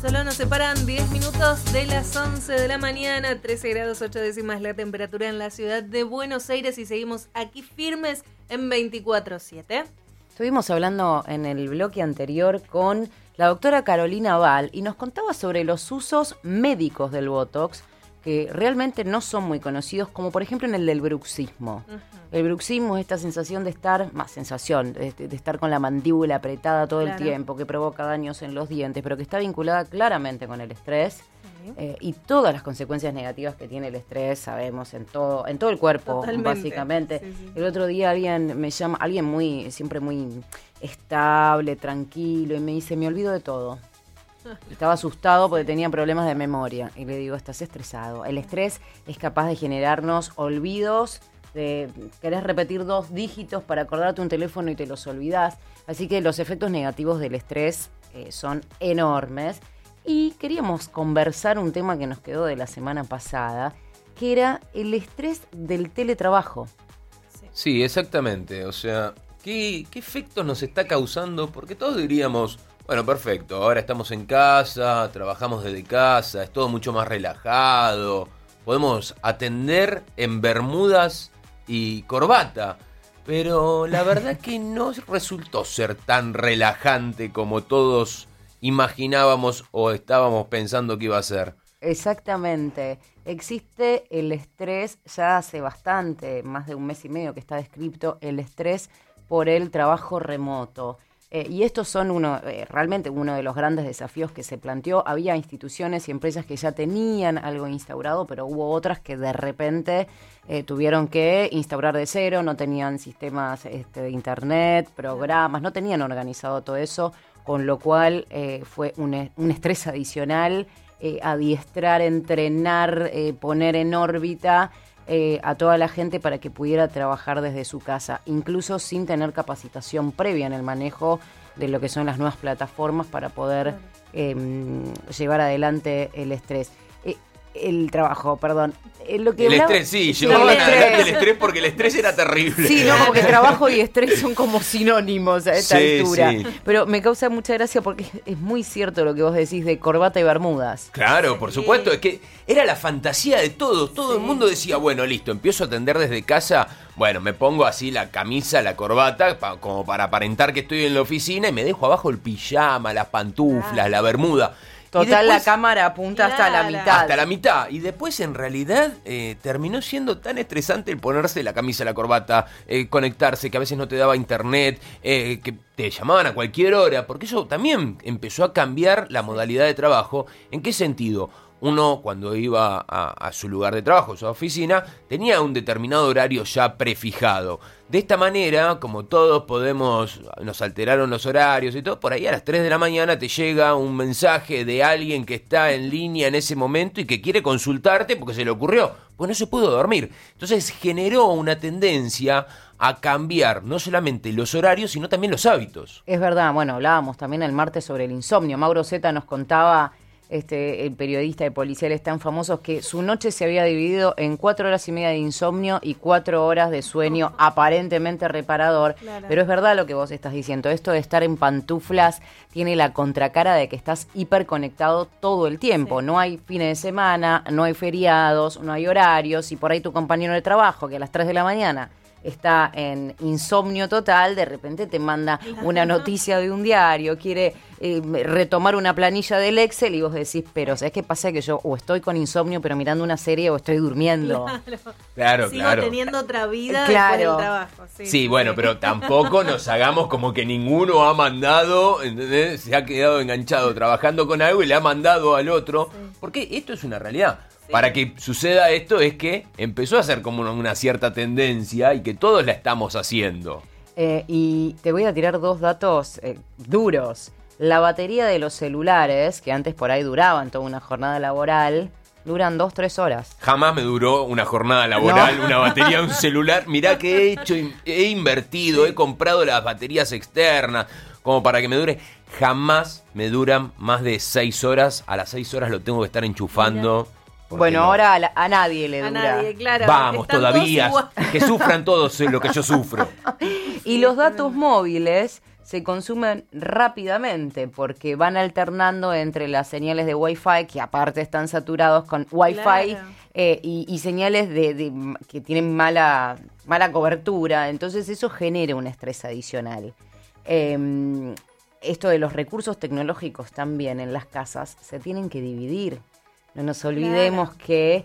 Solo nos separan 10 minutos de las 11 de la mañana, 13 grados 8 décimas la temperatura en la ciudad de Buenos Aires y seguimos aquí firmes en 24-7. Estuvimos hablando en el bloque anterior con la doctora Carolina Val y nos contaba sobre los usos médicos del Botox que realmente no son muy conocidos, como por ejemplo en el del bruxismo. El bruxismo es esta sensación de estar, más sensación, de, estar con la mandíbula apretada todo el tiempo, que provoca daños en los dientes, pero que está vinculada claramente con el estrés. Eh, y todas las consecuencias negativas que tiene el estrés sabemos en todo en todo el cuerpo básicamente. El otro día alguien me llama alguien muy siempre muy estable tranquilo y me dice me olvido de todo estaba asustado porque tenía problemas de memoria. Y le digo, estás estresado. El estrés es capaz de generarnos olvidos, de querés repetir dos dígitos para acordarte un teléfono y te los olvidás. Así que los efectos negativos del estrés eh, son enormes. Y queríamos conversar un tema que nos quedó de la semana pasada, que era el estrés del teletrabajo. Sí, exactamente. O sea, ¿qué, ¿qué efectos nos está causando? Porque todos diríamos, bueno, perfecto. Ahora estamos en casa, trabajamos desde casa, es todo mucho más relajado. Podemos atender en bermudas y corbata. Pero la verdad que no resultó ser tan relajante como todos imaginábamos o estábamos pensando que iba a ser. Exactamente. Existe el estrés ya hace bastante, más de un mes y medio que está descrito, el estrés por el trabajo remoto. Eh, y estos son uno, eh, realmente uno de los grandes desafíos que se planteó. Había instituciones y empresas que ya tenían algo instaurado, pero hubo otras que de repente eh, tuvieron que instaurar de cero, no tenían sistemas este, de internet, programas, no tenían organizado todo eso, con lo cual fue un, un, estrés adicional, adiestrar, entrenar, poner en órbita. A toda la gente para que pudiera trabajar desde su casa, incluso sin tener capacitación previa en el manejo de lo que son las nuevas plataformas para poder em, llevar adelante el estrés. El trabajo, perdón. Eh, lo que el estrés, sí, llevaban adelante el estrés porque el estrés era terrible. Sí, no, como que trabajo y estrés son como sinónimos a esta altura. Pero me causa mucha gracia porque es muy cierto lo que vos decís de corbata y bermudas. Claro, por supuesto, es que era la fantasía de todos. Todo el mundo decía, bueno, listo, empiezo a atender desde casa. Bueno, me pongo así la camisa, la corbata, como para aparentar que estoy en la oficina y me dejo abajo el pijama, las pantuflas, la bermuda. Total, la cámara apunta hasta la mitad. Hasta la mitad. Y después, en realidad, eh, terminó siendo tan estresante el ponerse la camisa, la corbata, eh, conectarse, que a veces no te daba internet, eh, que te llamaban a cualquier hora, porque eso también empezó a cambiar la modalidad de trabajo. ¿En qué sentido? Uno cuando iba a, su lugar de trabajo, su oficina, tenía un determinado horario ya prefijado. De esta manera, como todos podemos, nos alteraron los horarios y todo, por ahí a las 3 de la mañana te llega un mensaje de alguien que está en línea en ese momento y que quiere consultarte porque se le ocurrió, pues no se pudo dormir. Entonces generó una tendencia a cambiar no solamente los horarios, sino también los hábitos. Es verdad, bueno, hablábamos también el martes sobre el insomnio. Mauro Zeta nos contaba este, el periodista de policiales tan famosos, que su noche se había dividido en cuatro horas y media de insomnio y cuatro horas de sueño aparentemente reparador. Pero es verdad lo que vos estás diciendo, esto de estar en pantuflas tiene la contracara de que estás hiperconectado todo el tiempo. No hay fines de semana, no hay feriados, no hay horarios y por ahí tu compañero de trabajo que a las 3 de la mañana está en insomnio total, de repente te manda una noticia de un diario, quiere eh, retomar una planilla del Excel y vos decís, pero ¿sabes qué pasa? Que yo o estoy con insomnio pero mirando una serie o estoy durmiendo. Claro, Sigo teniendo otra vida después del trabajo. Sí, bueno, pero tampoco nos hagamos como que ninguno ha mandado, se ha quedado enganchado trabajando con algo y le ha mandado al otro, porque esto es una realidad para que suceda esto es que empezó a ser como una, cierta tendencia y que todos la estamos haciendo. Eh, y te voy a tirar dos datos eh, duros. La batería de los celulares, que antes por ahí duraban toda una jornada laboral, duran dos, tres horas. Jamás me duró una jornada laboral, una batería de un celular. Mirá que he hecho, he invertido, he comprado las baterías externas como para que me dure. Jamás me duran más de seis horas. A las seis horas lo tengo que estar enchufando. Bueno, ahora a, nadie le dura. A nadie, claro. Vamos, todavía. Que sufran todos lo que yo sufro. y los datos móviles se consumen rápidamente porque van alternando entre las señales de Wi-Fi, que aparte están saturados con Wi-Fi, Claro. eh, y, y señales de, de- que tienen mala, mala cobertura. Entonces eso genera un estrés adicional. Eh, esto de los recursos tecnológicos también en las casas se tienen que dividir. No nos olvidemos que